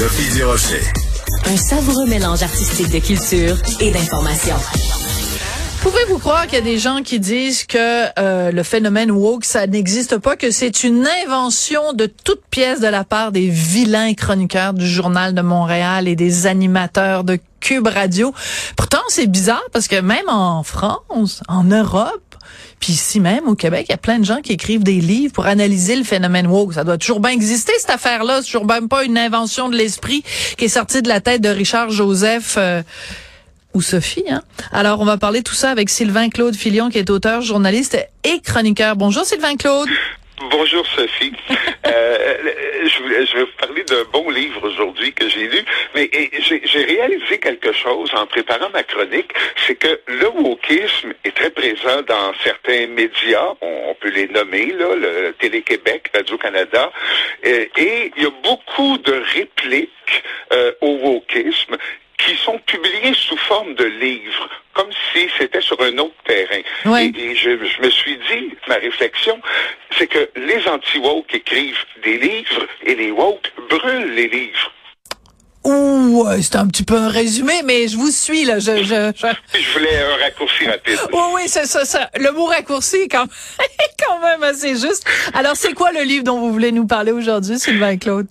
Sophie Durocher. Un savoureux mélange artistique de culture et d'information. Pouvez-vous croire qu'il y a des gens qui disent que euh, le phénomène woke, ça n'existe pas, que c'est une invention de toute pièce de la part des vilains chroniqueurs du Journal de Montréal et des animateurs de Cube Radio? Pourtant, c'est bizarre parce que même en France, en Europe, puis ici même au Québec, il y a plein de gens qui écrivent des livres pour analyser le phénomène woke. Ça doit toujours bien exister cette affaire-là. C'est toujours même pas une invention de l'esprit qui est sortie de la tête de Richard Joseph. Euh, ou Sophie. Hein? Alors, on va parler tout ça avec Sylvain Claude Filion, qui est auteur, journaliste et chroniqueur. Bonjour Sylvain Claude. Bonjour Sophie. euh, je, vais, je vais vous parler d'un bon livre aujourd'hui que j'ai lu, mais j'ai réalisé quelque chose en préparant ma chronique, c'est que le wokisme est très présent dans certains médias, on, peut les nommer, là, le Télé-Québec, Radio-Canada, euh, et il y a beaucoup de répliques euh, au wokisme qui sont publiés sous forme de livres, si c'était sur un autre terrain. Et, je, me suis dit, ma réflexion, c'est que les anti-woke écrivent des livres et les woke brûlent les livres. Ouh, c'est un petit peu un résumé, mais je vous suis là. Je, je, je... voulais un raccourci rapide. Oui, oui, c'est ça, ça. Le mot raccourci est quand, quand même assez juste. Alors, c'est quoi le livre dont vous voulez nous parler aujourd'hui, Sylvain Claude?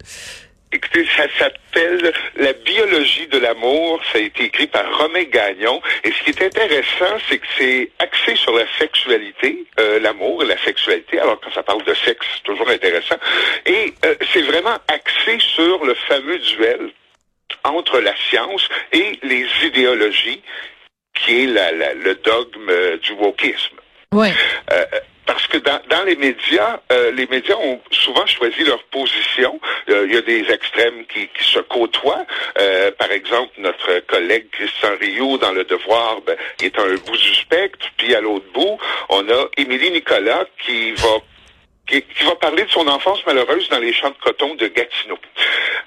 Écoutez, ça s'appelle La biologie de l'amour. Ça a été écrit par Romain Gagnon. Et ce qui est intéressant, c'est que c'est axé sur la sexualité, euh, l'amour et la sexualité. Alors quand ça parle de sexe, c'est toujours intéressant. Et euh, c'est vraiment axé sur le fameux duel entre la science et les idéologies, qui est la, le dogme du wokisme. Ouais. Euh, parce que dans, dans les médias, euh, les médias ont souvent choisi leur position. Euh, il y a des extrêmes qui, qui se côtoient. Euh, par exemple, notre collègue Christian Rio dans Le Devoir ben, est à un bout du spectre, puis à l'autre bout, on a Émilie Nicolas qui va qui, va parler de son enfance malheureuse dans les champs de coton de Gatineau.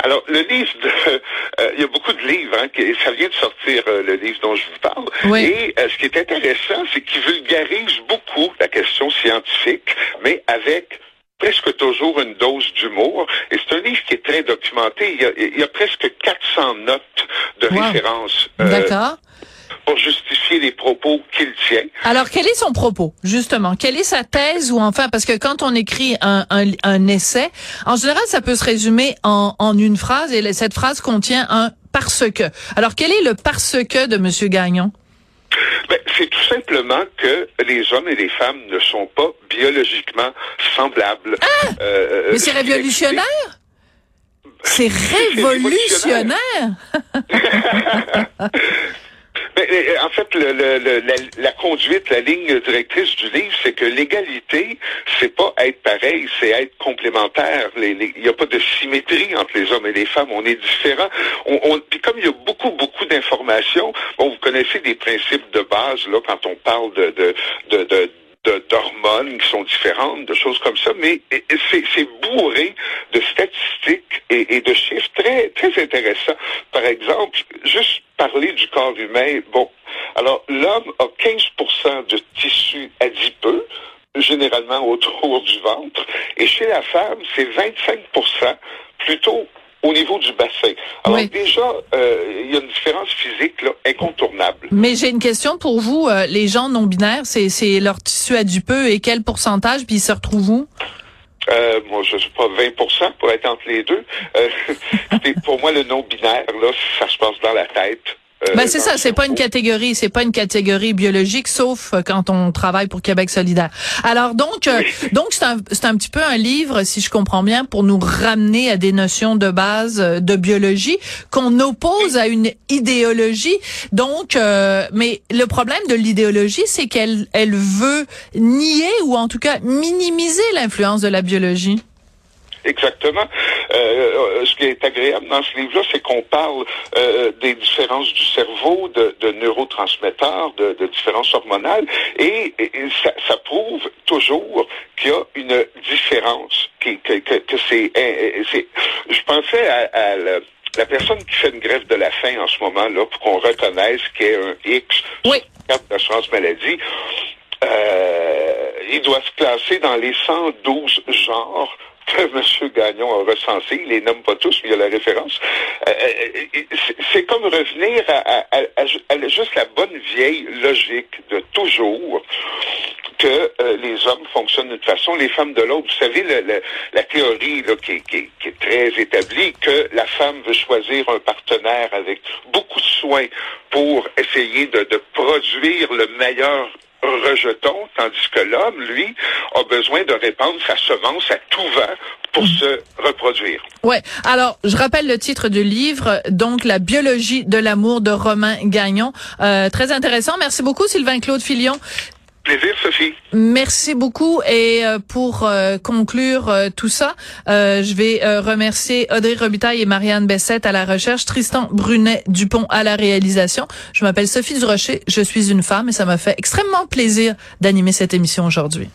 Alors, le livre, de, euh, il y a beaucoup de livres, hein, ça vient de sortir euh, le livre dont je vous parle. Et euh, ce qui est intéressant, c'est qu'il vulgarise beaucoup la question scientifique, mais avec presque toujours une dose d'humour. Et c'est un livre qui est très documenté. Il y a, presque 400 notes de référence. D'accord pour justifier les propos qu'il tient. Alors, quel est son propos, justement? Quelle est sa thèse ou enfin, parce que quand on écrit un, un, un essai, en général, ça peut se résumer en, en une phrase et cette phrase contient un parce que. Alors, quel est le parce que de M. Gagnon? C'est tout simplement que les hommes et les femmes ne sont pas biologiquement semblables. Ah! Euh, Mais c'est révolutionnaire? C'est révolutionnaire. Euh, en fait, le, la, la, conduite, la ligne directrice du livre, c'est que l'égalité, c'est pas être pareil, c'est être complémentaire. Il n'y a pas de symétrie entre les hommes et les femmes. On est différents. Puis comme il y a beaucoup, beaucoup d'informations, bon, vous connaissez des principes de base là quand on parle de, de, de d'hormones qui sont différentes, de choses comme ça, mais c'est bourré de statistiques et, de chiffres très, très intéressants. Par exemple, juste parler du corps humain, bon, alors l'homme a 15% de tissu adipeux, généralement autour du ventre, et chez la femme, c'est 25% plutôt au niveau du bassin. Alors déjà, euh, il y a une différence physique là, incontournable. Mais j'ai une question pour vous. Euh, les gens non binaires, c'est leur tissu adipeux et quel pourcentage, puis ils se retrouvent où? Euh, moi, je ne sais pas 20% pour être entre les deux. Euh, pour moi, le non-binaire, là, ça se passe dans la tête. Euh, ben c'est ça, c'est pas une catégorie, c'est pas une catégorie biologique, sauf euh, quand on travaille pour Québec solidaire. Alors donc, euh, donc c'est un, c'est un petit peu un livre, si je comprends bien, pour nous ramener à des notions de base de biologie qu'on oppose à une idéologie. Donc, mais le problème de l'idéologie, c'est qu'elle, elle veut nier ou en tout cas minimiser l'influence de la biologie. Exactement. Euh, euh, ce qui est agréable dans ce livre-là, c'est qu'on parle euh, des différences du cerveau, de, de neurotransmetteurs, de, de, différences hormonales, et, ça, ça, prouve toujours qu'il y a une différence, que, que, que c'est, je pensais à, à la, personne qui fait une grève de la faim en ce moment-là, pour qu'on reconnaisse qu'il y a un X oui. sur d'assurance maladie. Euh, il doit se classer dans les 112 genres que M. Gagnon a recensés, il les nomme pas tous, mais il y a la référence, euh, c'est comme revenir à, juste la bonne vieille logique de toujours que les hommes fonctionnent d'une façon, les femmes de l'autre. Vous savez, la théorie qui, est très établie, que la femme veut choisir un partenaire avec beaucoup de soins pour essayer de produire le meilleur rejeton, tandis que l'homme, lui, a besoin de répandre sa semence à tout vent pour se reproduire. Ouais. Alors, je rappelle le titre du livre, donc La biologie de l'amour de Romain Gagnon. Euh, très intéressant. Merci beaucoup, Sylvain Claude Filion. Plaisir, Sophie. Merci beaucoup. Et euh, pour euh, conclure euh, tout ça, je vais remercier Audrey Robitaille et Marianne Bessette à la recherche, Tristan Brunet-Dupont à la réalisation. Je m'appelle Sophie Durocher, je suis une femme et ça m'a fait extrêmement plaisir d'animer cette émission aujourd'hui.